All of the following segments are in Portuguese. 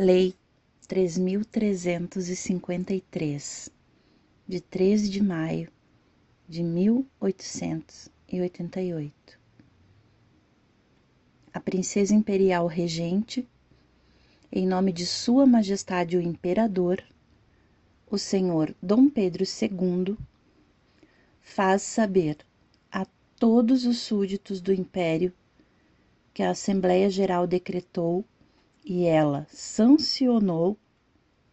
Lei 3.353, de 13 de maio de 1888. A Princesa Imperial Regente, em nome de Sua Majestade o Imperador, o Senhor Dom Pedro II, faz saber a todos os súditos do Império que a Assembleia Geral decretou e ela sancionou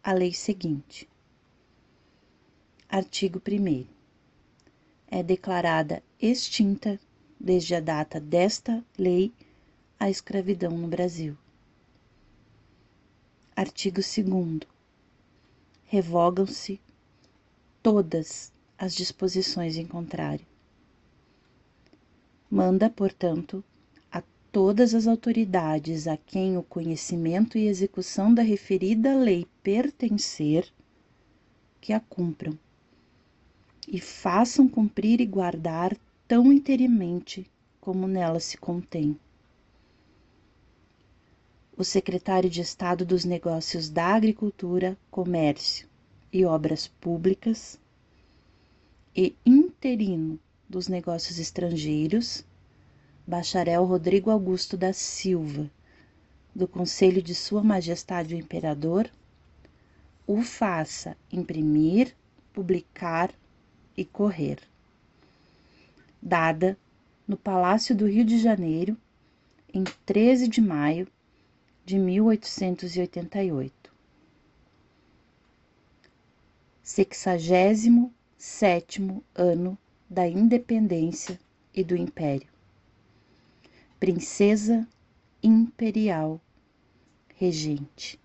a lei seguinte. Artigo 1. É declarada extinta, desde a data desta lei, a escravidão no Brasil. Artigo 2. Revogam-se todas as disposições em contrário. Manda, portanto, todas as autoridades a quem o conhecimento e execução da referida lei pertencer, que a cumpram e façam cumprir e guardar tão inteiramente como nela se contém. O secretário de Estado dos Negócios da Agricultura, Comércio e Obras Públicas e interino dos Negócios Estrangeiros bacharel Rodrigo Augusto da Silva, do Conselho de Sua Majestade o Imperador, o faça imprimir, publicar e correr. Dada no Palácio do Rio de Janeiro, em 13 de maio de 1888. Sexagésimo sétimo ano da independência e do Império. Princesa Imperial Regente.